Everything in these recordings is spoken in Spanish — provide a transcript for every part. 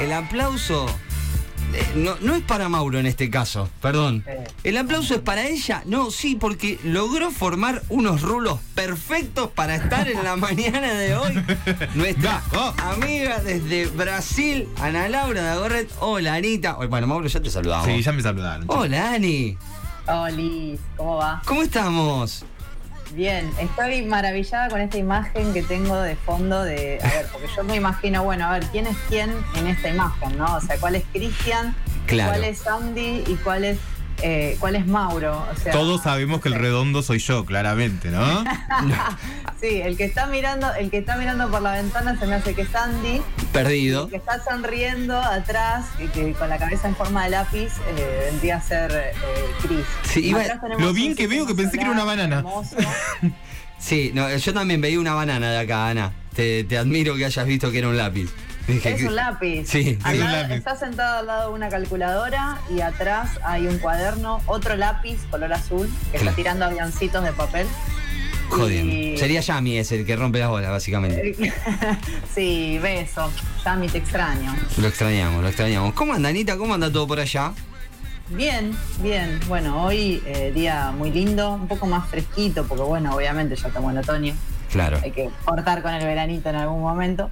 el aplauso eh, no, no es para Mauro en este caso, perdón. El aplauso es para ella. No, sí, porque logró formar unos rulos perfectos para estar en la mañana de hoy. Nuestra Va, amiga desde Brasil, Ana Laura de Agorret. Hola, Anita. Bueno, Mauro, ya te saludamos. Sí, ya me saludaron. Hola, Ani. Hola, ¿cómo va? ¿Cómo estamos? Bien, estoy maravillada con esta imagen que tengo de fondo de, a ver, porque yo me imagino, bueno, a ver, ¿quién es quién en esta imagen, no? O sea, ¿cuál es Cristian? Claro. ¿Cuál es Andy? ¿Y cuál es, eh, cuál es Mauro? O sea, Todos sabemos que el redondo soy yo, claramente, ¿no? Sí, el que está mirando, el que está mirando por la ventana se me hace que es Andy. Perdido. El que está sonriendo atrás, y que con la cabeza en forma de lápiz, eh, vendría a ser eh, Chris. Sí, Lo bien que veo que pensé que era una banana. Sí, no, yo también veía una banana de acá, Ana. Te, te admiro que hayas visto que era un lápiz. Es un lápiz. Sí, Al es un lado- lápiz. Está sentado al lado de una calculadora y atrás hay un cuaderno, otro lápiz color azul que Claro. está tirando avioncitos de papel. Y- Sería Yami ese el que rompe las bolas, básicamente. sí, beso. Yami, te extraño. Lo extrañamos, lo extrañamos. ¿Cómo anda, Anita? ¿Cómo anda todo por allá? Bien, bien. Bueno, hoy eh, día muy lindo, un poco más fresquito, porque bueno, obviamente ya estamos en otoño. Claro. Hay que cortar con el veranito en algún momento.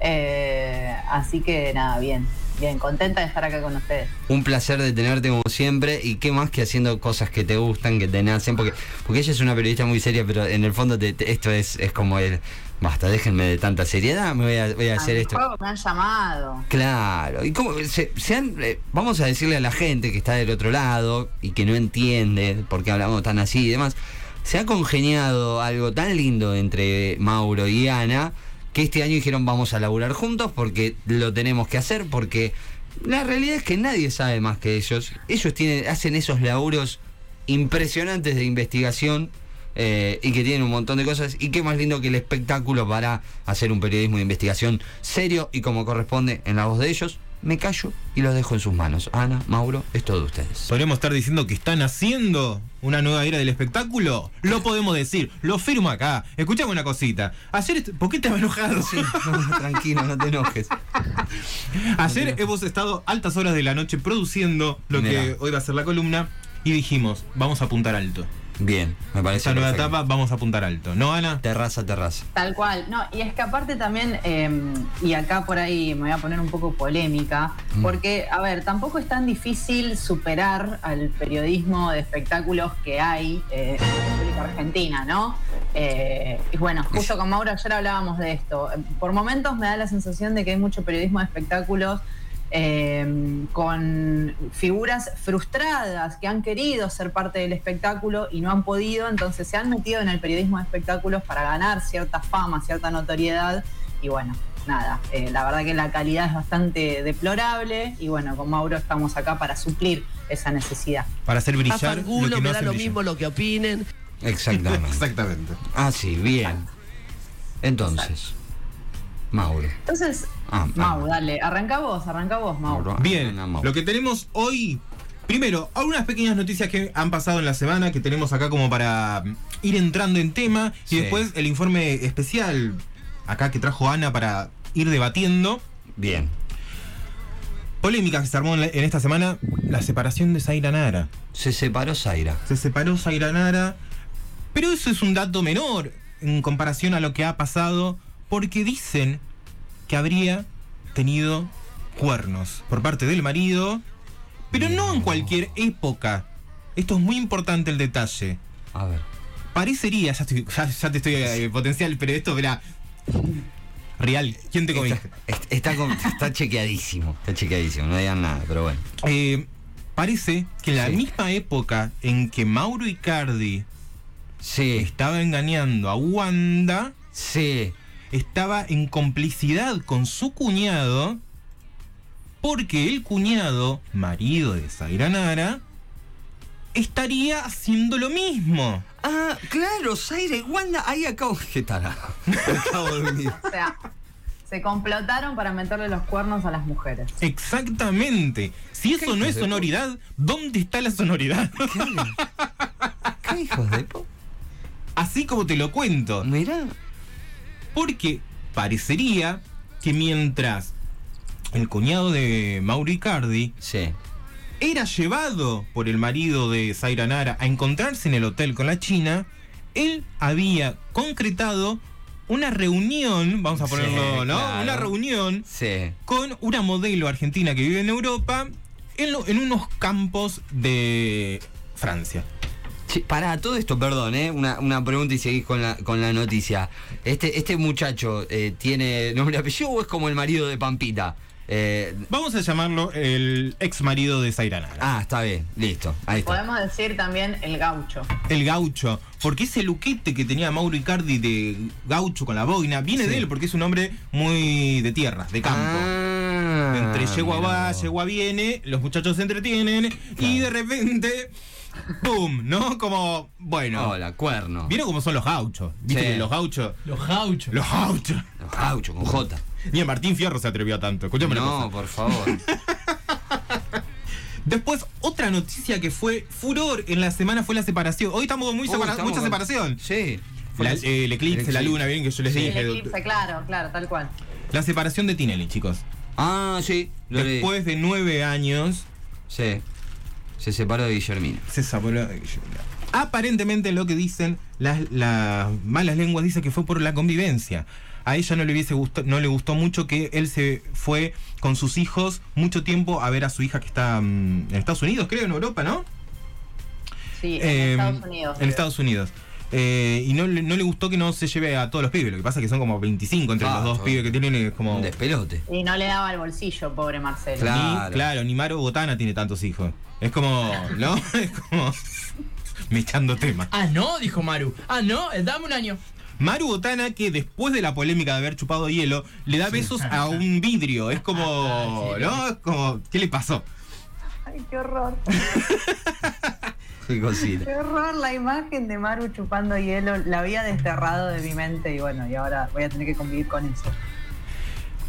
Eh, así que nada, bien. Bien, contenta de estar acá con ustedes. Un placer de tenerte como siempre y qué más que haciendo cosas que te gustan, que te nacen, porque, porque ella es una periodista muy seria, pero en el fondo te- te- esto es, es como el, basta, déjenme de tanta seriedad, me voy a, voy a A hacer esto. me han llamado. Claro, y cómo se, se han, eh, vamos a decirle a la gente que está del otro lado y que no entiende por qué hablamos tan así y demás, se ha congeniado algo tan lindo entre Mauro y Ana que este año dijeron vamos a laburar juntos porque lo tenemos que hacer, porque la realidad es que nadie sabe más que ellos. Ellos tienen, hacen esos laburos impresionantes de investigación eh, y que tienen un montón de cosas. Y qué más lindo que el espectáculo para hacer un periodismo de investigación serio y como corresponde en la voz de ellos. Me callo y los dejo en sus manos. Ana, Mauro, es todo de ustedes. ¿Podríamos estar diciendo que están haciendo una nueva era del espectáculo? Lo podemos decir, lo firmo acá. Escuchame una cosita. Ayer, ¿por qué te vas enojado? No, no, tranquilo, no te enojes. Ayer hemos estado altas horas de la noche produciendo lo que hoy va a ser la columna y dijimos, vamos a apuntar alto. Bien, me parece. Esta nueva perfecto. etapa vamos a apuntar alto. ¿No, Ana? Terraza, terraza. Tal cual. No, y es que aparte también, eh, y acá por ahí me voy a poner un poco polémica, Mm. porque, a ver, tampoco es tan difícil superar al periodismo de espectáculos que hay eh, en la República Argentina, ¿no? Eh, y bueno, justo con Mauro ayer hablábamos de esto. Por momentos me da la sensación de que hay mucho periodismo de espectáculos eh, con figuras frustradas que han querido ser parte del espectáculo y no han podido, entonces se han metido en el periodismo de espectáculos para ganar cierta fama, cierta notoriedad y bueno, nada, eh, la verdad que la calidad es bastante deplorable y bueno, con Mauro estamos acá para suplir esa necesidad. Para hacer brillar lo que no me da lo brillar. mismo lo que opinen. Exactamente. Exactamente. ah, sí, bien. Entonces, Mauro. Entonces, Ah, Mau, ah. dale, arranca vos, arranca vos, Mau. Mauro. Bien, Mauro. lo que tenemos hoy. Primero, algunas pequeñas noticias que han pasado en la semana que tenemos acá como para mm, ir entrando en tema. Sí. Y después el informe especial acá que trajo Ana para ir debatiendo. Bien. Polémica que se armó en, la- en esta semana, la separación de Zaira Nara. Se separó Zaira. Se separó Zaira Nara, pero eso es un dato menor en comparación a lo que ha pasado, porque dicen que habría tenido cuernos por parte del marido, pero no en cualquier época. Esto es muy importante el detalle. A ver. Parecería, ya, estoy- ya- ya te estoy eh, potencial, pero esto, verá. Real, ¿quién te comiste? est- está, chequeadísimo. Está chequeadísimo. No digan nada, pero bueno. Eh, parece que en la Sí. misma época en que Mauro Icardi Sí. estaba engañando a Wanda, Sí. Estaba en complicidad con su cuñado, porque el cuñado, marido de Zaira Nara, estaría haciendo lo mismo. Ah, claro, Zaira y Wanda. Ahí acabo. ¿Qué tal? Acabo de venir. O sea, se complotaron para meterle los cuernos a las mujeres. Exactamente. Si eso no es sonoridad, ¿dónde está la sonoridad? ¿Qué, ¿Qué hijos de po? Así como te lo cuento. Mirá. Porque parecería que mientras el cuñado de Mauro Icardi, Sí. era llevado por el marido de Zaira Nara a encontrarse en el hotel con la China, él había concretado una reunión, vamos a Sí, ponerlo, ¿no? claro. Una reunión Sí. con una modelo argentina que vive en Europa en, lo- en unos campos de Francia. Sí, para todo esto, perdón, ¿eh? una, una pregunta y seguís con la, con la noticia. Este, este muchacho eh, tiene nombre y apellido o es como el marido de Pampita? Eh, Vamos a llamarlo el ex marido de Zaira Nara. ah, está bien, listo. Ahí está. Podemos decir también el gaucho. El gaucho. Porque ese luquete que tenía Mauro Icardi de gaucho con la boina viene Sí. de él, porque es un hombre muy de tierra, de campo. Ah, Entre yegua va, yegua viene, los muchachos se entretienen y de repente, ¡pum! ¿No? Como, bueno. Hola, cuerno. ¿Vieron cómo son los gauchos? ¿Viste Sí. que los gauchos? Los gauchos. Los gauchos. Los gauchos con J. Ni el Martín Fierro se atrevió a tanto. Escuchame una cosa. No, por favor. Después, otra noticia que fue furor en la semana fue la separación. Hoy estamos muy Uy, separa- estamos mucha con- separación. Sí. La- eh, el eclipse, El la luna, bien que yo les Sí. dije. El eclipse, claro, claro, tal cual. La separación de Tinelli, chicos. Ah, sí. Lo leí. Después de nueve años, Sí. Se separó de Guillermina. se separó. Aparentemente lo que dicen las, las malas lenguas dice que fue por la convivencia. A ella no le hubiese no le gustó mucho que él se fue con sus hijos mucho tiempo a ver a su hija que está mm, en Estados Unidos, creo, en Europa, ¿no? Sí, en Eh, Estados Unidos. En Estados Unidos. Eh, y no, le- no le gustó que no se lleve a todos los pibes. Lo que pasa es que son como 25 entre Ah, los dos pibes que tienen. Es como. Un despelote. Y no le daba el bolsillo, pobre Marcelo. Claro. Ni, claro, ni Maro Botana tiene tantos hijos. Es como. ¿No? Es como. Me echando tema. Ah, no, dijo Maru. Ah, no, eh, dame un año. Maru Botana, que después de la polémica de haber chupado hielo, le da besos a un vidrio. Es como. Sí, ¿No? Es como. ¿Qué le pasó? Ay, qué horror. Qué cosita. Qué horror la imagen de Maru chupando hielo. La había desterrado de mi mente y bueno, y ahora voy a tener que convivir con eso.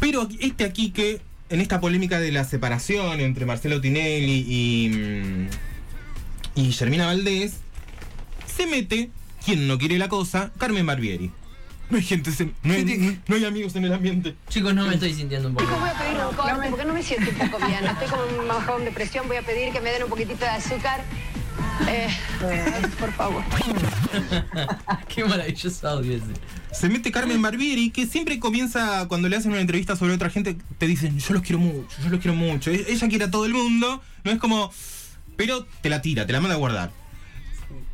Pero este aquí que en esta polémica de la separación entre Marcelo Tinelli y, mm, y Germina Valdés, se mete, quien no quiere la cosa, Carmen Barbieri. No hay gente, se- no, hay, no hay amigos en el ambiente. Chicos, no me estoy sintiendo un poco. Chicos, voy a pedir un corte porque no me siento un poco bien. Estoy con un bajón de presión. Voy a pedir que me den un poquitito de azúcar. Eh, por favor. Qué maravilloso audio ese. Se mete Carmen Barbieri, que siempre comienza cuando le hacen una entrevista sobre otra gente, te dicen, yo los quiero mucho, yo los quiero mucho. E- Ella quiere a todo el mundo, no es como... Pero te la tira, te la manda a guardar.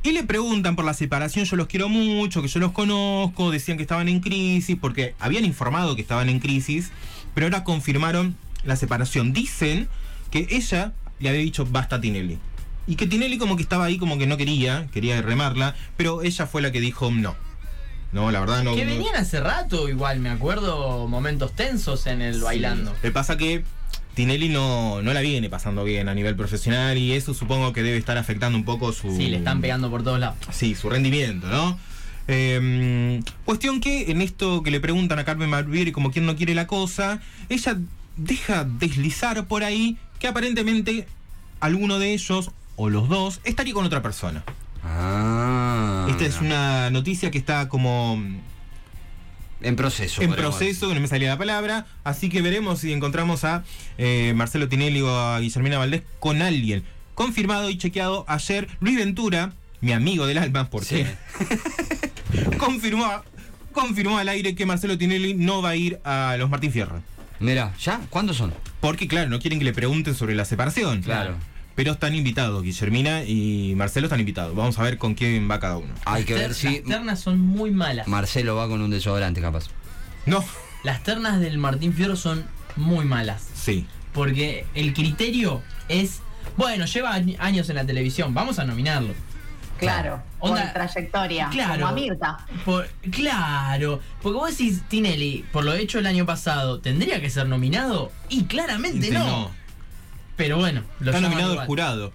Y le preguntan por la separación, yo los quiero mucho, que yo los conozco, decían que estaban en crisis, porque habían informado que estaban en crisis, pero ahora confirmaron la separación. Dicen que ella le había dicho basta a Tinelli. Y que Tinelli como que estaba ahí como que no quería, quería remarla, pero ella fue la que dijo no. No, la verdad no. Que no- venían hace rato, igual, me acuerdo momentos tensos en el bailando. Le pasa que Tinelli no, no la viene pasando bien a nivel profesional y eso supongo que debe estar afectando un poco su. Sí, le están pegando por todos lados. Sí, su rendimiento, ¿no? Eh, cuestión que en esto que le preguntan a Carmen Barbieri como quien no quiere la cosa, ella deja deslizar por ahí que aparentemente alguno de ellos o los dos estaría con otra persona. Ah. Esta es una noticia que está como En proceso. en proceso, que no me salía la palabra, así que veremos si encontramos a eh, Marcelo Tinelli o a Guillermina Valdés con alguien. Confirmado y chequeado ayer, Luis Ventura, mi amigo del alma, porque confirmó, confirmó al aire que Marcelo Tinelli no va a ir a los Martín Fierro. Mira, ¿ya? ¿Cuántos son? Porque, claro, no quieren que le pregunten sobre la separación. Claro. Pero están invitados, Guillermina y Marcelo están invitados. Vamos a ver con quién va cada uno. Hay que ver si Las ternas son muy malas. Marcelo va con un desodorante, capaz. No, Las ternas del Martín Fierro son muy malas. sí. Porque el criterio es. Bueno, lleva añ- años en la televisión, vamos a nominarlo. Claro, Onda- con trayectoria. Claro. Como a Mirta. Por- claro, porque vos decís, Tinelli, por lo hecho el año pasado, ¿tendría que ser nominado? Y claramente Sí, no. Pero bueno, lo Está nominado el jurado,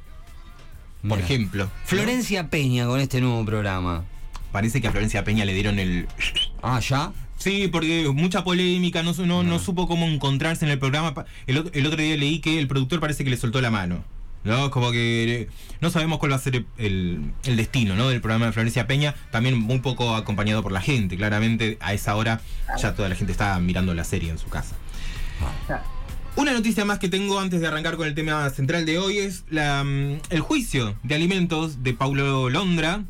por Mira. ejemplo. Florencia Peña con este nuevo programa. Parece que a Florencia Peña le dieron el Ah, ¿ya? Sí, porque mucha polémica, no, no, no supo cómo encontrarse en el programa. El, ot- el otro día leí que el productor parece que le soltó la mano. ¿no? Como que no sabemos cuál va a ser el, el destino ¿no? del programa de Florencia Peña. También muy poco acompañado por la gente. Claramente a esa hora ya toda la gente está mirando la serie en su casa. Una noticia más que tengo antes de arrancar con el tema central de hoy es la, mm, el juicio de alimentos de Paulo Londra.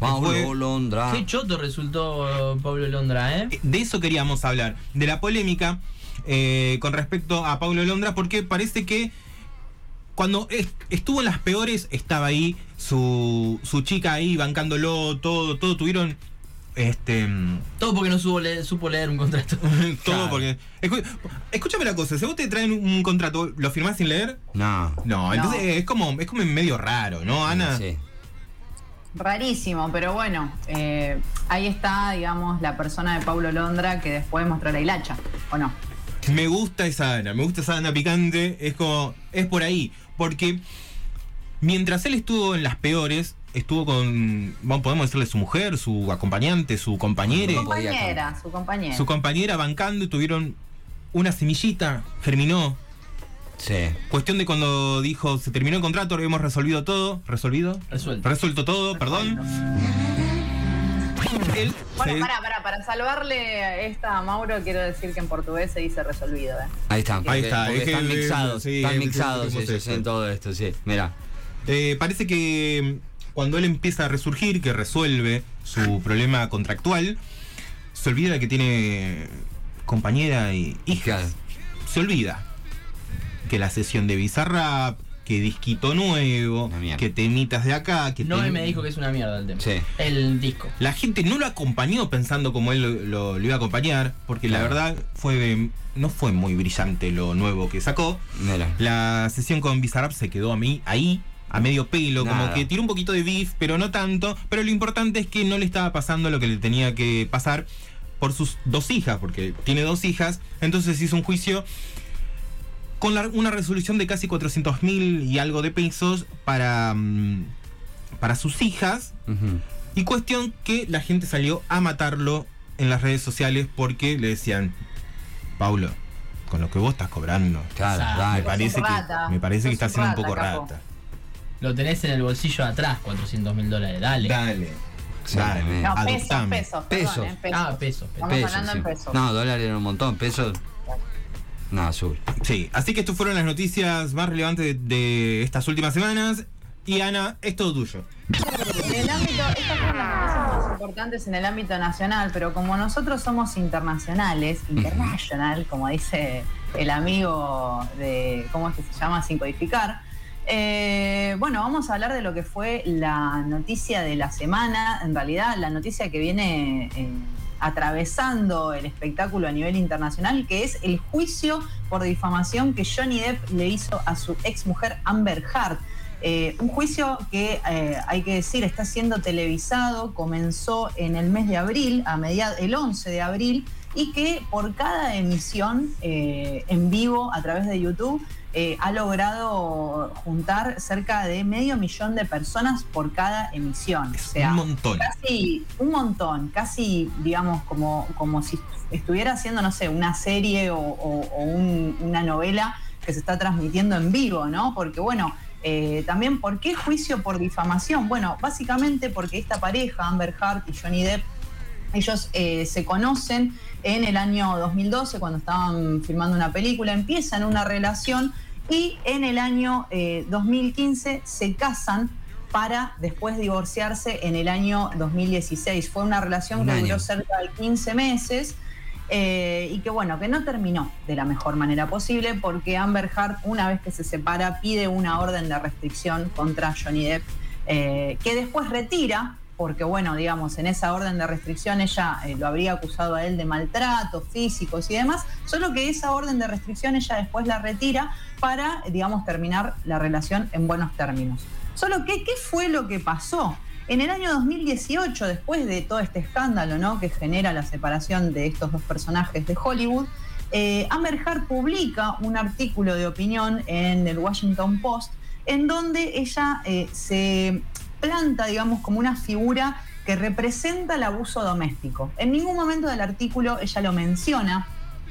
Paulo fue- Londra. Qué choto resultó Pablo Londra, ¿eh? de eso queríamos hablar, de la polémica eh, con respecto a Paulo Londra, porque parece que cuando es- estuvo en las peores estaba ahí su, su chica ahí bancándolo, todo, todo tuvieron este Todo porque no supo leer, supo leer un contrato. todo Claro. porque escu- escúchame la cosa, si vos te traen un contrato, ¿lo firmás sin leer? No. No, entonces es como es como medio raro, ¿no, Ana? Sí. Rarísimo, pero bueno, eh, ahí está, digamos, la persona de Paulo Londra que después mostró la hilacha, ¿o no? Me gusta esa Ana, me gusta esa Ana picante, es como, es por ahí, porque mientras él estuvo en las peores, estuvo con, vamos, podemos decirle su mujer, su acompañante, su compañera, Su compañera, su compañera. su compañera bancando y tuvieron una semillita, germinó. Sí. Cuestión de cuando dijo, se terminó el contrato, hemos resolvido todo, resolvido, Resuelto. resuelto todo, perdón. Él Bueno, se- para, para, para salvarle esta a Mauro, quiero decir que en portugués se dice resolvido. ¿eh? Ahí está. porque- está, porque es están mixados. sí, están es- mixados es- es- ellos en todo esto, sí. Mira. Eh, parece que cuando él empieza a resurgir, que resuelve su problema contractual, se olvida de que tiene compañera y hija. Se olvida que la sesión de Bizarrap, que disquito nuevo, que temitas de acá, que No tem- me dijo que es una mierda el tema. Sí. El disco. La gente no lo acompañó pensando como él lo, lo- lo iba a acompañar, porque la verdad fue no fue muy brillante lo nuevo que sacó. Mira. La sesión con Bizarrap se quedó a mí ahí, a medio pelo, como que tiró un poquito de beef, pero no tanto. Pero lo importante es que no le estaba pasando lo que le tenía que pasar por sus dos hijas, porque tiene dos hijas. Entonces hizo un juicio con la- una resolución de casi 400 mil y algo de pesos para, mm, para sus hijas. Y cuestión que la gente salió a matarlo en las redes sociales porque le decían, Paulo, con lo que vos estás cobrando, Claro, me parece que, me parece que está siendo un poco capo. rata. Lo tenés en el bolsillo de atrás, 400 mil dólares. Dale. Dale. Exactamente. No, pesos, Adoptame. pesos, Pesos. perdón, ¿eh? pesos. Ah, pesos. Estamos Pesos, hablando sí. en pesos. No, dólares era un montón. Pesos. No, azul. Sí, así que estas fueron las noticias más relevantes de, de estas últimas semanas. Y Ana, es todo tuyo. En el ámbito, estas fueron las noticias más importantes en el ámbito nacional, pero como nosotros somos internacionales, international, como dice el amigo de, ¿cómo es que se llama? Sin codificar. Eh, bueno, vamos a hablar de lo que fue la noticia de la semana, en realidad la noticia que viene eh, atravesando el espectáculo a nivel internacional, que es el juicio por difamación que Johnny Depp le hizo a su ex mujer Amber Heard. Eh, un juicio que eh, hay que decir está siendo televisado, comenzó en el mes de abril, a mediad, el 11 de abril, y que por cada emisión en vivo a través de YouTube eh, ha logrado juntar cerca de medio millón de personas por cada emisión. Es o sea, un montón. casi un montón, casi digamos como, como si estuviera haciendo, no sé, una serie o, o- o un- una novela que se está transmitiendo en vivo, ¿no? Porque bueno, eh, también, ¿por qué juicio por difamación? Bueno, básicamente porque esta pareja, Amber Heard y Johnny Depp, ellos eh, se conocen en el año 2012 cuando estaban filmando una película, empiezan una relación y en el año eh, 2015 se casan para después divorciarse en el año 2016. Fue una relación Un que año. duró cerca de 15 meses eh, y que bueno, que no terminó de la mejor manera posible porque Amber Heard una vez que se separa pide una orden de restricción contra Johnny Depp eh, que después retira porque bueno, digamos, en esa orden de restricción ella eh, lo habría acusado a él de maltratos físicos y demás, solo que esa orden de restricción ella después la retira para, digamos, terminar la relación en buenos términos. Solo que, ¿qué fue lo que pasó? En el año 2018, después de todo este escándalo ¿no? que genera la separación de estos dos personajes de Hollywood, eh, Amber Heard publica un artículo de opinión en el Washington Post en donde ella eh, se planta, digamos, como una figura que representa el abuso doméstico. En ningún momento del artículo ella lo menciona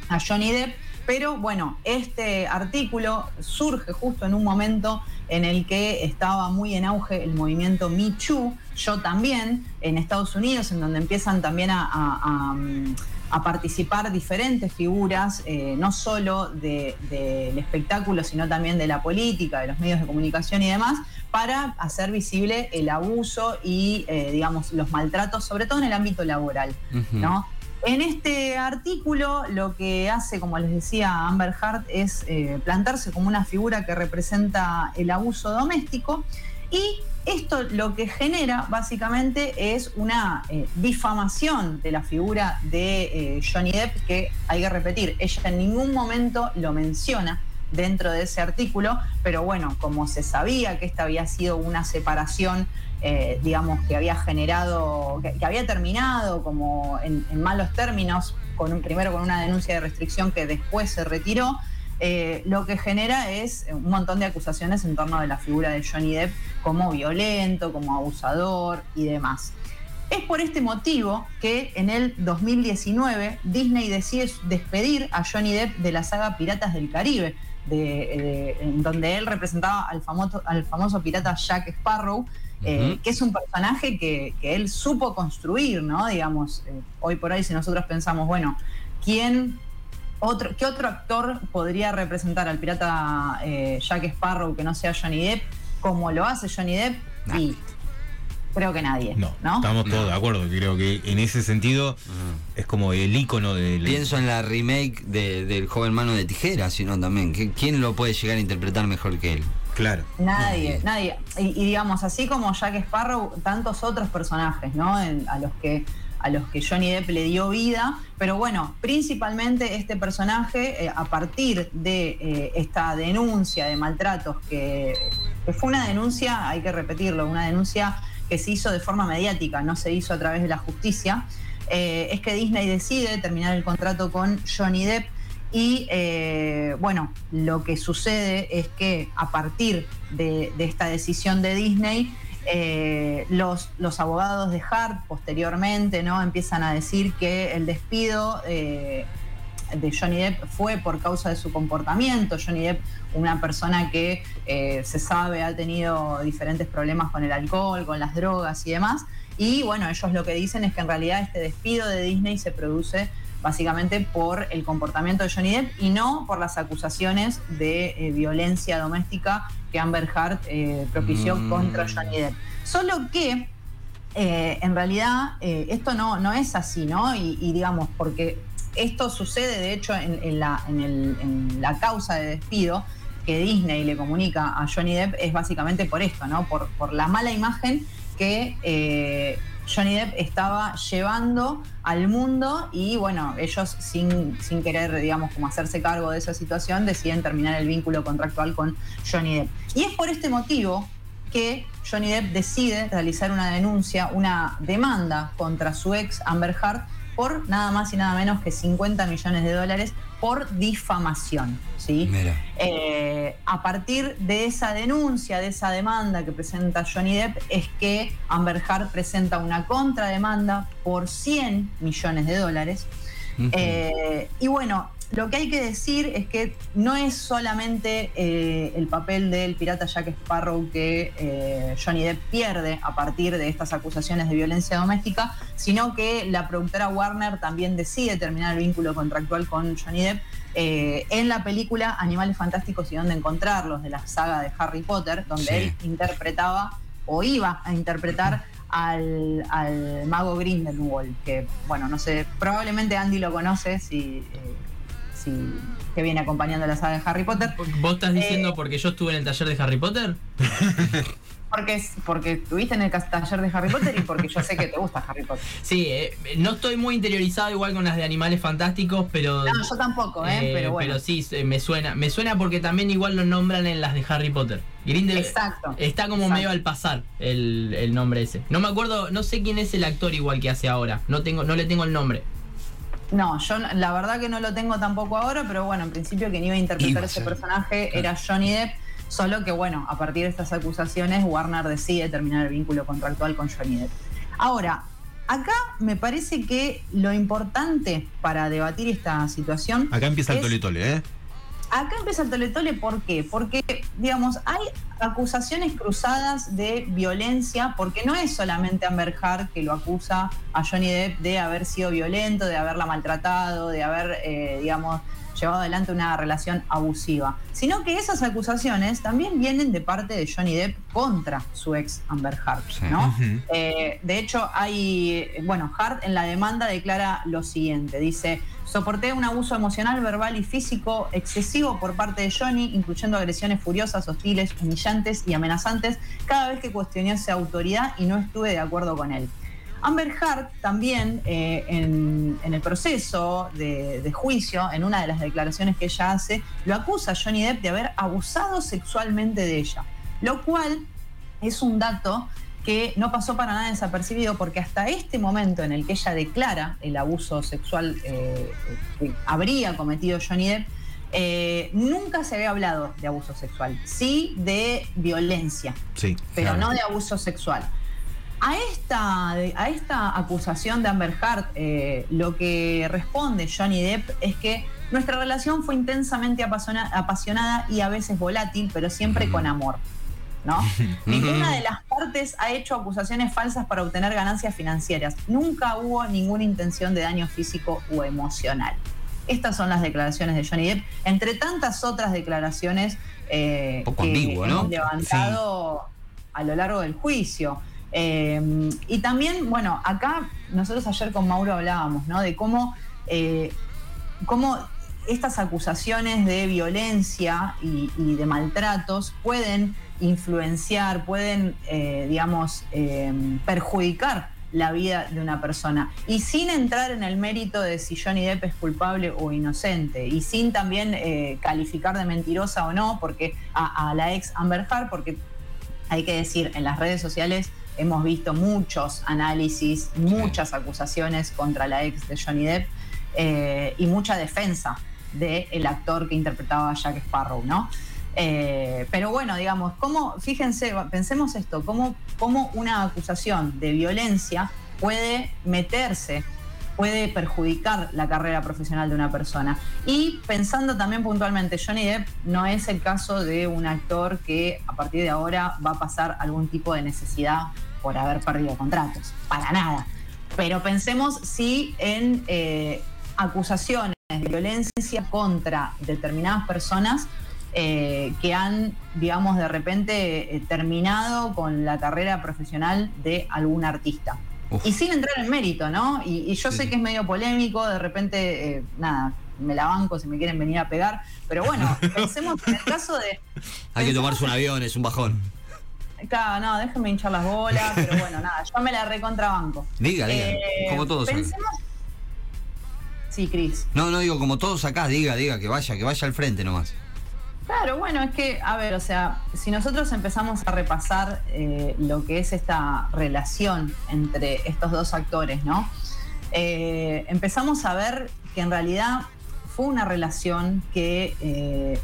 a Johnny Depp, pero bueno, este artículo surge justo en un momento en el que estaba muy en auge el movimiento Me Too, yo también, en Estados Unidos, en donde empiezan también a, a- mm, a participar diferentes figuras, eh, no solo del espectáculo, sino también de la política, de los medios de comunicación y demás, para hacer visible el abuso y, eh, digamos, los maltratos, sobre todo en el ámbito laboral. ¿no? En este artículo lo que hace, como les decía Amber Hart, es eh, plantarse como una figura que representa el abuso doméstico y esto lo que genera básicamente es una eh, difamación de la figura de eh, Johnny Depp que hay que repetir, ella en ningún momento lo menciona dentro de ese artículo, pero bueno, como se sabía que esta había sido una separación, eh, digamos, que había generado, que, había terminado como en, en malos términos, con un, primero con una denuncia de restricción que después se retiró, eh, lo que genera es un montón de acusaciones en torno de la figura de Johnny Depp como violento, como abusador y demás. Es por este motivo que en el 2019 Disney decide despedir a Johnny Depp de la saga Piratas del Caribe, de, en donde él representaba al famoso, al famoso pirata Jack Sparrow, eh, que es un personaje que, que él supo construir, ¿no? Digamos, eh, hoy por hoy si nosotros pensamos, bueno, ¿quién otro, ¿Qué otro actor podría representar al pirata eh, Jack Sparrow que no sea Johnny Depp como lo hace Johnny Depp? Y creo que nadie. No, ¿no? estamos No. todos de acuerdo. Creo que en ese sentido Ah. es como el icono del. Pienso en la remake de- del joven mano de tijera, sino también. ¿qui- ¿Quién lo puede llegar a interpretar mejor que él? Claro. Nadie, nadie. Y, y digamos, así como Jack Sparrow, tantos otros personajes, ¿no? En- a los que a los que Johnny Depp le dio vida, pero bueno, principalmente este personaje, eh, a partir de eh, esta denuncia de maltratos, que, que fue una denuncia, hay que repetirlo, una denuncia que se hizo de forma mediática, no se hizo a través de la justicia, eh, es que Disney decide terminar el contrato con Johnny Depp y bueno, lo que sucede es que a partir de esta decisión de Disney, eh, los, los abogados de Hart posteriormente ¿no? empiezan a decir que el despido eh, de Johnny Depp fue por causa de su comportamiento. Johnny Depp, una persona que eh, se sabe ha tenido diferentes problemas con el alcohol, con las drogas y demás. Y bueno, ellos lo que dicen es que en realidad este despido de Disney se produce básicamente por el comportamiento de Johnny Depp y no por las acusaciones de eh, violencia doméstica que Amber Hart eh, propició Mm. contra Johnny Depp. Solo que eh, en realidad esto no, no es así, ¿no? Y, y digamos, porque esto sucede de hecho en, en la, en, el- en la causa de despido que Disney le comunica a Johnny Depp es básicamente por esto, ¿no? Por, por la mala imagen que eh, Johnny Depp estaba llevando al mundo y bueno, ellos sin, sin querer, digamos, como hacerse cargo de esa situación, deciden terminar el vínculo contractual con Johnny Depp. Y es por este motivo que Johnny Depp decide realizar una denuncia, una demanda contra su ex Amber Heard por nada más y nada menos que 50 millones de dólares por difamación. ¿sí? Eh, a partir de esa denuncia, de esa demanda que presenta Johnny Depp, es que Amber Heard presenta una contrademanda por 100 millones de dólares. Eh, y bueno, lo que hay que decir es que no es solamente eh, el papel del pirata Jack Sparrow que eh, Johnny Depp pierde a partir de estas acusaciones de violencia doméstica, sino que la productora Warner también decide terminar el vínculo contractual con Johnny Depp eh, en la película Animales Fantásticos y dónde encontrarlos de la saga de Harry Potter, donde Sí. él interpretaba o iba a interpretar al, al mago Grindelwald, que bueno, no sé, probablemente Andy lo conoce si, si que viene acompañando la saga de Harry Potter, ¿Vos estás diciendo Eh, porque yo estuve en el taller de Harry Potter? porque es porque estuviste en el taller de Harry Potter y porque yo sé que te gusta Harry Potter. Sí, eh, no estoy muy interiorizado igual con las de animales fantásticos, pero. No, yo tampoco, ¿eh? eh, pero bueno. sí, eh, me suena. Me suena porque también igual lo nombran en las de Harry Potter. Grindelwald Exacto. está como exacto. medio al pasar el, el nombre ese. No me acuerdo, no sé quién es el actor igual que hace ahora. No tengo, no le tengo el nombre. No, yo la verdad que no lo tengo tampoco ahora, pero bueno, en principio quien iba a interpretar Iba a ese personaje era Johnny Depp, solo que bueno, a partir de estas acusaciones Warner decide terminar el vínculo contractual con Johnny Depp. Ahora, acá me parece que lo importante para debatir esta situación Acá empieza el Es- tole tole, ¿eh? Acá empieza el tole tole, ¿por qué? Porque, digamos, hay, acusaciones cruzadas de violencia, porque no es solamente Amber Heard que lo acusa a Johnny Depp de haber sido violento, de haberla maltratado, de haber, eh, digamos, llevado adelante una relación abusiva, sino que esas acusaciones también vienen de parte de Johnny Depp contra su ex Amber Heard. ¿no? Eh, de hecho, hay, bueno, Hart en la demanda declara lo siguiente, dice, soporté un abuso emocional, verbal y físico excesivo por parte de Johnny, incluyendo agresiones furiosas, hostiles, humillantes y amenazantes cada vez que cuestioné su autoridad y no estuve de acuerdo con él. Amber Hart también eh, en, en el proceso de, de juicio, en una de las declaraciones que ella hace, lo acusa a Johnny Depp de haber abusado sexualmente de ella, lo cual es un dato que no pasó para nada desapercibido porque hasta este momento en el que ella declara el abuso sexual eh, que habría cometido Johnny Depp, eh, nunca se había hablado de abuso sexual, sí de violencia Sí. pero claro. no de abuso sexual. A esta, a esta acusación de Amber Heard, eh, lo que responde Johnny Depp es que nuestra relación fue intensamente apasiona- apasionada y a veces volátil, pero siempre con amor. ¿no? Ninguna de las partes ha hecho acusaciones falsas para obtener ganancias financieras. Nunca hubo ninguna intención de daño físico o emocional. Estas son las declaraciones de Johnny Depp, entre tantas otras declaraciones eh, que ambiguo, ¿no? hemos levantado a lo largo del juicio. Eh, y también, bueno, acá nosotros ayer con Mauro hablábamos, ¿no? De cómo, eh, cómo estas acusaciones de violencia y, de maltratos pueden influenciar, pueden, eh, digamos, perjudicar la vida de una persona. Y sin entrar en el mérito de si Johnny Depp es culpable o inocente. Y sin también calificar de mentirosa o no, porque a, la ex Amber Heard, porque hay que decir, en las redes sociales hemos visto muchos análisis, muchas acusaciones contra la ex de Johnny Depp eh, y mucha defensa del actor que interpretaba a Jack Sparrow, ¿no? Eh, pero bueno, digamos, ¿cómo, fíjense, pensemos esto, cómo, cómo una acusación de violencia puede meterse, puede perjudicar la carrera profesional de una persona. Y pensando también puntualmente, Johnny Depp no es el caso de un actor que a partir de ahora va a pasar algún tipo de necesidad por haber perdido contratos, para nada. Pero pensemos si en eh, acusaciones de violencia contra determinadas personas eh, que han, digamos, de repente eh, terminado con la carrera profesional de algún artista. Uf. Y sin entrar en mérito, ¿no? Y, y yo Sí, sé sí. que es medio polémico, de repente, eh, nada, me la banco si me quieren venir a pegar, pero bueno, pensemos en el caso de... Hay que tomarse un avión, es un bajón. Claro, no, déjenme hinchar las bolas, pero bueno, nada, yo me la recontrabanco. Diga, diga, como todos acá. Pensemos... Sí, Cris. No, no digo como todos acá, diga, diga, que vaya, que vaya al frente nomás. Claro, bueno, es que, a ver, o sea, si nosotros empezamos a repasar eh, lo que es esta relación entre estos dos actores, ¿no? Eh, empezamos a ver que en realidad fue una relación que eh,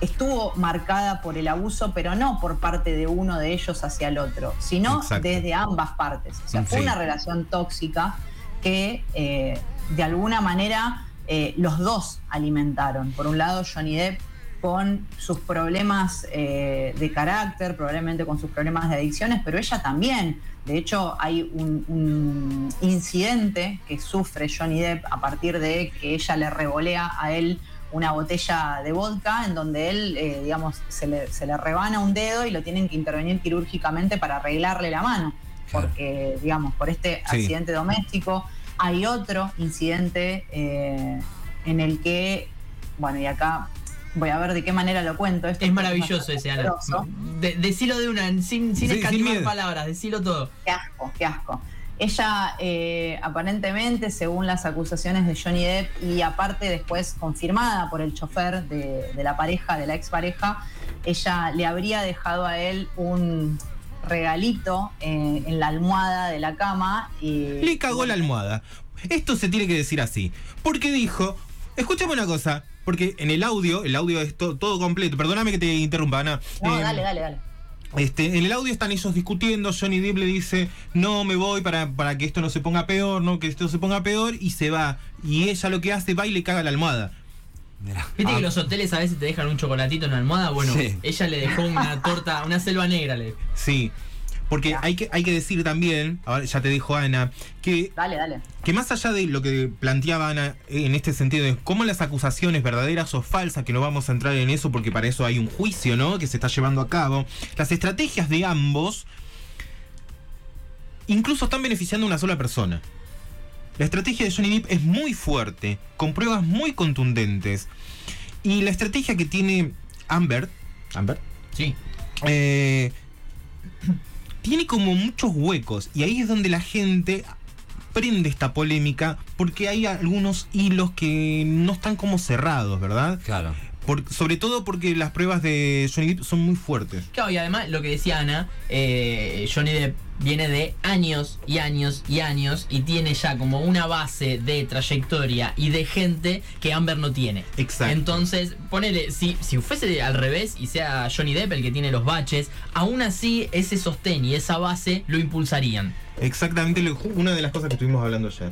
estuvo marcada por el abuso, pero no por parte de uno de ellos hacia el otro, sino Exacto. desde ambas partes. O sea, fue Sí. una relación tóxica que eh, de alguna manera eh, los dos alimentaron. Por un lado, Johnny Depp con sus problemas eh, de carácter, probablemente con sus problemas de adicciones, pero ella también. De hecho, hay un, un incidente que sufre Johnny Depp a partir de que ella le revolea a él una botella de vodka en donde él, eh, digamos, se le, se le rebana un dedo y lo tienen que intervenir quirúrgicamente para arreglarle la mano. Claro. Porque, digamos, por este Sí. accidente doméstico hay otro incidente eh, en el que, bueno, y acá voy a ver de qué manera lo cuento. Esto Es maravilloso ese Ana. De- decilo de una, sin, sin Sí, escatimar palabras, decilo todo. Qué asco, qué asco. Ella, eh, aparentemente, según las acusaciones de Johnny Depp y aparte después confirmada por el chofer de, de la pareja, de la expareja, ella le habría dejado a él un regalito eh, en la almohada de la cama. Y, Le cagó la almohada. Esto se tiene que decir así. Porque dijo, escúchame una cosa, porque en el audio, el audio es to- todo completo, perdóname que te interrumpa, Ana. No, Eh, dale, dale, dale. Este, en el audio están ellos discutiendo, Johnny Depp le dice, no me voy para, para que esto no se ponga peor, no que esto se ponga peor, y se va. Y ella lo que hace, va y le caga la almohada. Mirá. Viste Ah, que los hoteles a veces te dejan un chocolatito en la almohada. Bueno, Sí. ella le dejó una torta, una selva negra. Le... Sí. Porque hay que, hay que decir también, ahora ya te dijo Ana, que Dale, dale. que más allá de lo que planteaba Ana en este sentido de cómo las acusaciones verdaderas o falsas, que no vamos a entrar en eso porque para eso hay un juicio, ¿no? Que se está llevando a cabo, las estrategias de ambos incluso están beneficiando a una sola persona. La estrategia de Johnny Depp es muy fuerte, con pruebas muy contundentes. Y la estrategia que tiene Amber, Amber, Sí. eh, tiene como muchos huecos y ahí es donde la gente prende esta polémica porque hay algunos hilos que no están como cerrados, ¿verdad? Claro. Por- sobre todo porque las pruebas de Johnny Depp son muy fuertes. Claro, y además lo que decía Ana, eh, Johnny Depp viene de años y años y años y tiene ya como una base de trayectoria y de gente que Amber no tiene. Exacto. Entonces, ponele, si, si fuese al revés y sea Johnny Depp el que tiene los baches, aún así ese sostén y esa base lo impulsarían. Exactamente lo- una de las cosas que estuvimos hablando ayer.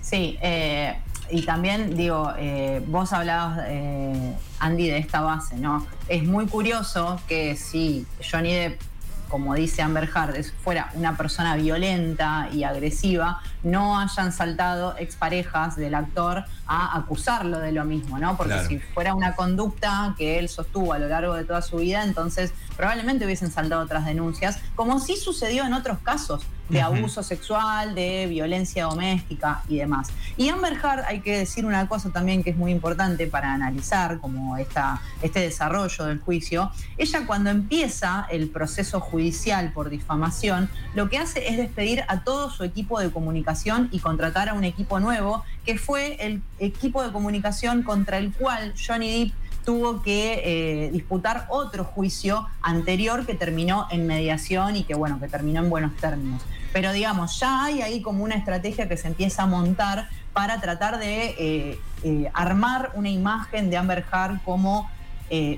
Sí, eh, y también digo, eh, vos hablabas, eh, Andy, de esta base, ¿no? Es muy curioso que si Johnny Depp, como dice Amber Heard, fuera una persona violenta y agresiva, no hayan saltado exparejas del actor a acusarlo de lo mismo, ¿no? Porque Claro. si fuera una conducta que él sostuvo a lo largo de toda su vida, entonces probablemente hubiesen saltado otras denuncias, como sí sucedió en otros casos de abuso sexual, de violencia doméstica y demás. Y Amber Heard, hay que decir una cosa también que es muy importante para analizar como esta, este desarrollo del juicio. Ella cuando empieza el proceso judicial por difamación, lo que hace es despedir a todo su equipo de comunicación y contratar a un equipo nuevo, que fue el equipo de comunicación contra el cual Johnny Depp tuvo que eh, disputar otro juicio anterior que terminó en mediación y que bueno, que terminó en buenos términos. Pero digamos, ya hay ahí como una estrategia que se empieza a montar para tratar de eh, eh, armar una imagen de Amber Heard como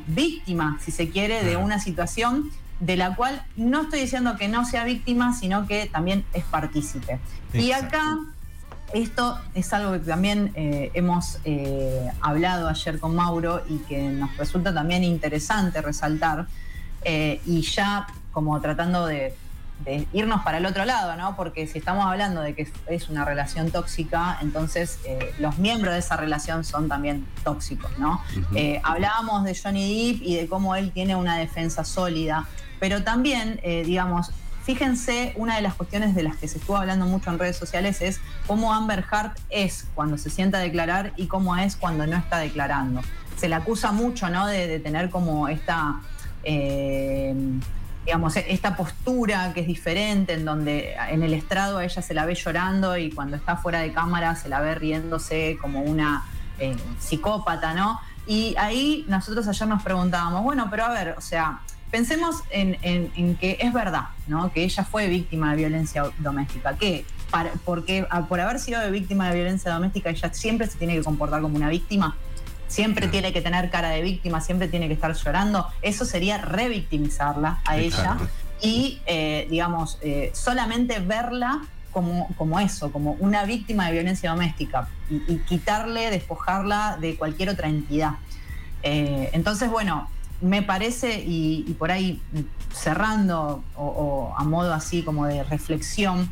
víctima, si se quiere, de una situación de la cual no estoy diciendo que no sea víctima, sino que también es partícipe. Y acá esto es algo que también eh, hemos eh, hablado ayer con Mauro y que nos resulta también interesante resaltar. eh, y ya como tratando de, de irnos para el otro lado, ¿no? Porque si estamos hablando de que es una relación tóxica, entonces los miembros de esa relación son también tóxicos, ¿no? Hablábamos de Johnny Depp y de cómo él tiene una defensa sólida, pero también, digamos, fíjense, una de las cuestiones de las que se estuvo hablando mucho en redes sociales es cómo Amber Heard es cuando se sienta a declarar y cómo es cuando no está declarando. Se le acusa mucho, ¿no? De, de tener como esta... eh, digamos, esta postura que es diferente, en donde en el estrado a ella se la ve llorando y cuando está fuera de cámara se la ve riéndose como una eh, psicópata, ¿no? Y ahí nosotros ayer nos preguntábamos, bueno, pero a ver, o sea, pensemos en, en- en que es verdad, ¿no? Que ella fue víctima de violencia doméstica, que para- porque a- por haber sido víctima de violencia doméstica ella siempre se tiene que comportar como una víctima. Siempre Claro. tiene que tener cara de víctima, siempre tiene que estar llorando. Eso sería revictimizarla a ella y, eh, digamos, eh, solamente verla como, como eso, como una víctima de violencia doméstica y, y quitarle, despojarla de cualquier otra entidad. Eh, entonces, bueno, me parece, y, y por ahí cerrando o, o a modo así como de reflexión,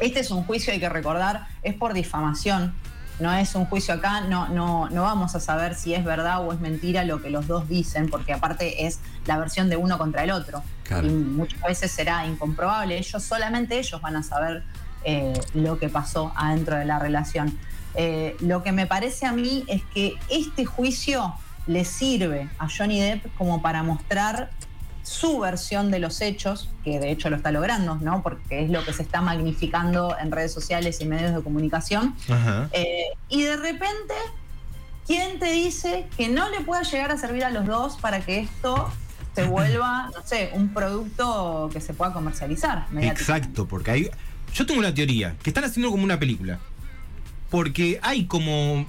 este es un juicio, hay que recordar, es por difamación. No es un juicio acá, no, no, no vamos a saber si es verdad o es mentira lo que los dos dicen, porque aparte es la versión de uno contra el otro. Claro. Y muchas veces será incomprobable. Ellos, solamente ellos van a saber eh, lo que pasó adentro de la relación. Eh, lo que me parece a mí es que este juicio le sirve a Johnny Depp como para mostrar su versión de los hechos, que de hecho lo está logrando, ¿no? Porque es lo que se está magnificando en redes sociales y medios de comunicación. Eh, y de repente, ¿quién te dice que no le pueda llegar a servir a los dos para que esto se vuelva, no sé, un producto que se pueda comercializar? Exacto, porque hay. Yo tengo una teoría, que están haciendo como una película. Porque hay como.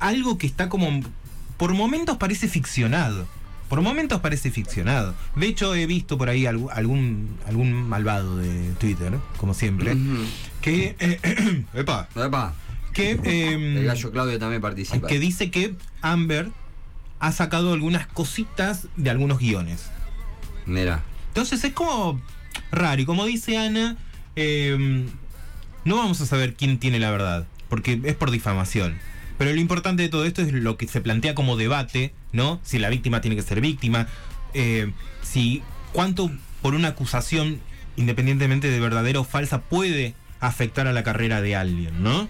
Algo que está como. Por momentos parece ficcionado. Por momentos parece ficcionado. De hecho, he visto por ahí algún, algún, malvado de Twitter, como siempre, que. epa, Epa. que, em, El gallo Claudio también participa. que dice que Amber ha sacado algunas cositas de algunos guiones. Mira. Entonces es como raro. Y como dice Ana, em, no vamos a saber quién tiene la verdad, porque es por difamación. Pero lo importante de todo esto es lo que se plantea como debate, ¿no? Si la víctima tiene que ser víctima, eh, si cuánto por una acusación, independientemente de verdadera o falsa, puede afectar a la carrera de alguien, ¿no?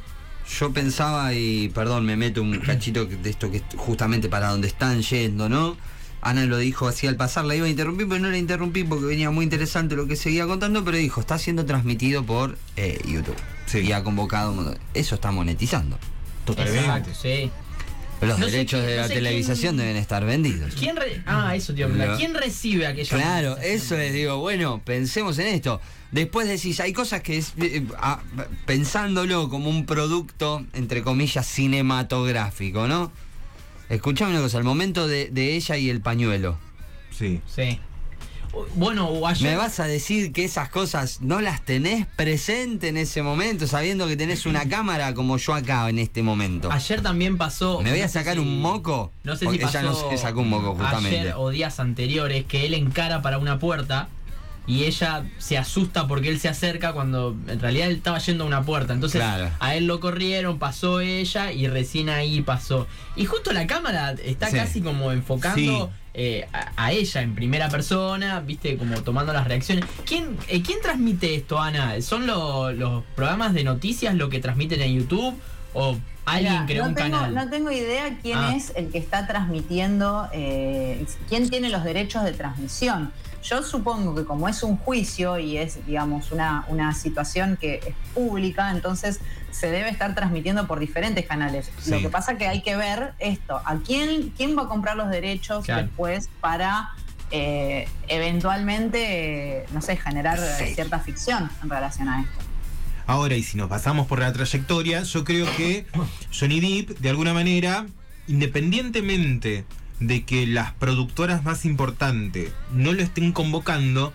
Yo pensaba, y perdón, me meto un cachito de esto que es justamente para donde están yendo, ¿no? Ana lo dijo así al pasar, la iba a interrumpir, pero no la interrumpí porque venía muy interesante lo que seguía contando, pero dijo, está siendo transmitido por eh, YouTube. Sí. Y ha convocado, eso está monetizando. Exacto, sí. Los No derechos de no la televisación quién- deben estar vendidos. ¿Quién re- ah, eso, tío. ¿Quién recibe aquella Claro, eso les digo, bueno, pensemos en esto. Después decís, hay cosas que es, eh, ah, pensándolo como un producto, entre comillas, cinematográfico, ¿no? Escuchame una cosa, el momento de, de ella y el pañuelo. Sí. Sí. Bueno, o ayer. ¿Me vas a decir que esas cosas no las tenés presente en ese momento, sabiendo que tenés una cámara como yo acá en este momento? Ayer también pasó. ¿Me voy a no sacar si- un moco? No sé si pasó ella no se sacó un moco, justamente. Ayer o días anteriores que él encara para una puerta y ella se asusta porque él se acerca cuando en realidad él estaba yendo a una puerta. Entonces Claro. a él lo corrieron, pasó ella y recién ahí pasó. Y justo la cámara está Sí. casi como enfocando Sí. Eh, a, a ella en primera persona, viste, como tomando las reacciones. ¿Quién, eh, ¿quién transmite esto, Ana? ¿Son lo- los programas de noticias lo que transmiten en YouTube? ¿O alguien Mira, creó no un tengo, canal? No tengo idea quién Ah. es el que está transmitiendo, eh, quién tiene los derechos de transmisión. Yo supongo que como es un juicio y es, digamos, una, una situación que es pública, entonces se debe estar transmitiendo por diferentes canales. Lo que pasa que hay que ver esto, a quién, quién va a comprar los derechos Claro. después para eh, eventualmente, eh, no sé, generar eh, cierta ficción en relación a esto. Ahora, y si nos pasamos por la trayectoria, yo creo que Johnny Depp, de alguna manera, independientemente de que las productoras más importantes no lo estén convocando,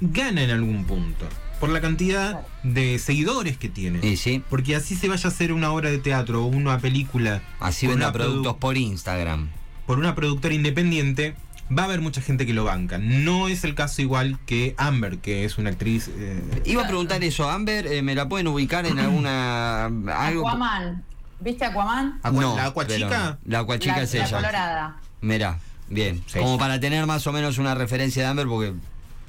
gana en algún punto. Por la cantidad de seguidores que tiene. Sí, Porque así se vaya a hacer una obra de teatro o una película así venda productos produ- por Instagram. por una productora independiente, va a haber mucha gente que lo banca. No es el caso igual que Amber, que es una actriz. eh, Iba a preguntar eso, Amber, eh, ¿me la pueden ubicar en alguna algo? Aquaman, ¿viste Aquaman? Aqua- No, ¿La Aquachica? La Aquachica es la ella. colorada. Mirá, bien. Sí. Como para tener más o menos una referencia de Amber porque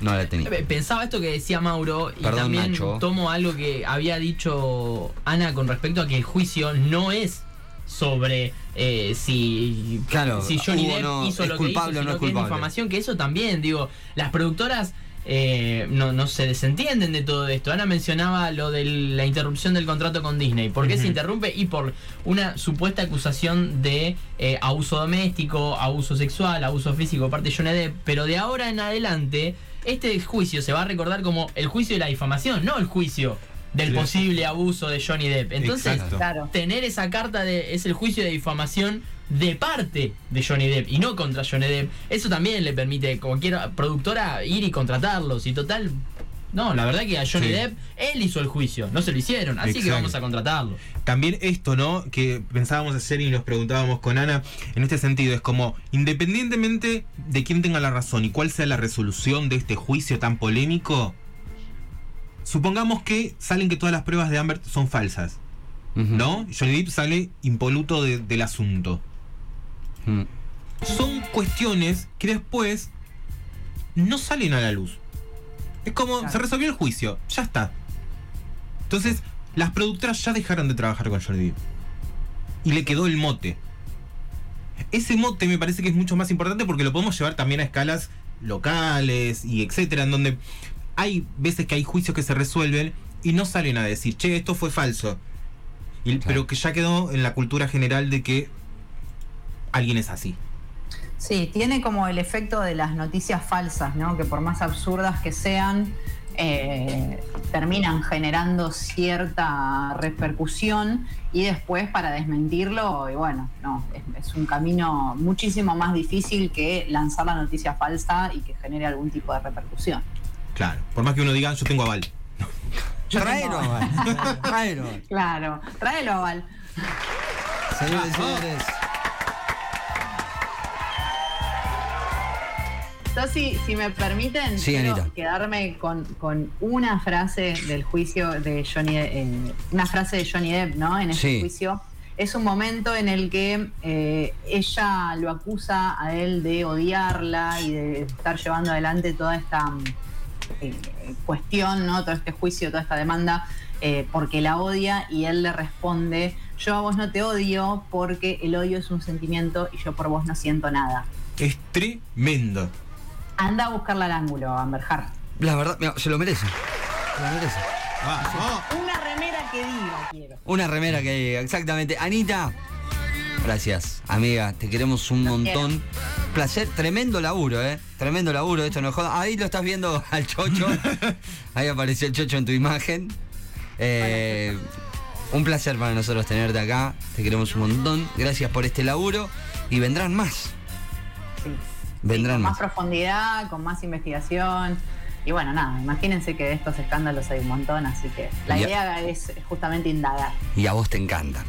no la tenía. Eh, Pensaba esto que decía Mauro y Perdón, también Nacho. tomo algo que había dicho Ana con respecto a que el juicio no es sobre eh, si, Claro, si Johnny Depp no- hizo es lo culpable que o hizo, no sino es que es culpable. difamación, que eso también, digo, las productoras eh, no, no se desentienden de todo esto. Ana mencionaba lo de la interrupción del contrato con Disney. ¿Por qué se interrumpe? Y por una supuesta acusación de eh, abuso doméstico, abuso sexual, abuso físico por parte de Johnny Depp. Pero de ahora en adelante, este juicio se va a recordar como el juicio de la difamación, no el juicio del posible abuso de Johnny Depp. Entonces, Exacto. Tener esa carta de es el juicio de difamación de parte de Johnny Depp y no contra Johnny Depp. Eso también le permite a cualquier productora ir y contratarlos y total no, la verdad que a Johnny Sí. Depp él hizo el juicio, no se lo hicieron, así que vamos a contratarlo. También esto, ¿no? Que pensábamos ayer y nos preguntábamos con Ana, en este sentido, es como, independientemente de quién tenga la razón y cuál sea la resolución de este juicio tan polémico, supongamos que salen que todas las pruebas de Amber son falsas. ¿no? Johnny Depp sale impoluto de- del asunto. Mm. Son cuestiones que después no salen a la luz. Es como, Claro. se resolvió el juicio, ya está. Entonces, las productoras ya dejaron de trabajar con Depp. Y le quedó el mote. Ese mote me parece que es mucho más importante porque lo podemos llevar también a escalas locales y etcétera, en donde hay veces que hay juicios que se resuelven y no salen a decir, che, esto fue falso. Y- Pero que ya quedó en la cultura general de que alguien es así. Sí, tiene como el efecto de las noticias falsas, ¿no? Que por más absurdas que sean, eh, terminan generando cierta repercusión y después para desmentirlo, y bueno, no, es, es un camino muchísimo más difícil que lanzar la noticia falsa y que genere algún tipo de repercusión. Claro. Por más que uno diga, yo tengo aval. Yo Traelo, tengo- Val. Traelo. Val. Claro, tráelo a Val. Señores y señores. Yo si, si me permiten, Sí, quiero quedarme con, con una frase del juicio de Johnny Depp, eh, una frase de Johnny Depp, ¿no? En este Sí. juicio. Es un momento en el que eh, ella lo acusa a él de odiarla y de estar llevando adelante toda esta mm, eh, cuestión, ¿no? Todo este juicio, toda esta demanda, eh, porque la odia y él le responde, yo a vos no te odio porque el odio es un sentimiento y yo por vos no siento nada. Es tremendo. Anda a buscarla al ángulo, Amber Heard. La verdad, mira, se lo merece. Se lo merece. Vamos. Una remera que diga, quiero. Una remera que diga, exactamente. Anita, gracias, amiga. Te queremos un Los montón. Placer, tremendo laburo, ¿eh? Tremendo laburo, esto no es joda. Ahí lo estás viendo al chocho. Ahí apareció el chocho en tu imagen. Eh, un placer para nosotros tenerte acá. Te queremos un montón. Gracias por este laburo. Y vendrán más. Sí. Vendrán con más. más profundidad, con más investigación. Y bueno, nada, imagínense que de estos escándalos hay un montón, así que la Y a- idea es justamente indagar. Y a vos te encantan.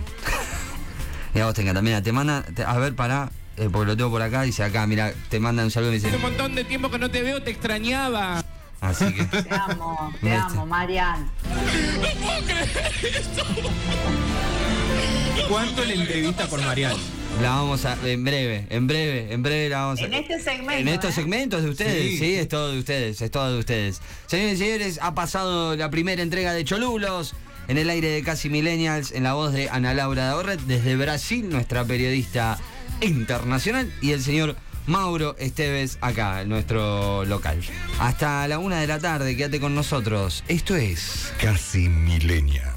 y a vos te encantan. Mira, te manda. te- a ver, pará. eh, porque lo tengo por acá. Dice acá, mira, te mandan un saludo y me Hace un dicen. montón de tiempo que no te veo, te extrañaba. Así que. Te amo, te Este. amo, Marian. ¿Cuánto la entrevista por Mariano? La vamos a. En breve, en breve, en breve la vamos a. En este segmento. En estos ¿eh? segmentos de ustedes, sí. Sí. es todo de ustedes, es todo de ustedes. Señores y señores, ha pasado la primera entrega de Cholulos en el aire de Casi Millennials, en la voz de Ana Laura Daorret, desde Brasil, nuestra periodista internacional, y el señor Mauro Esteves acá, en nuestro local. Hasta la una de la tarde, quédate con nosotros. Esto es. Casi millennial.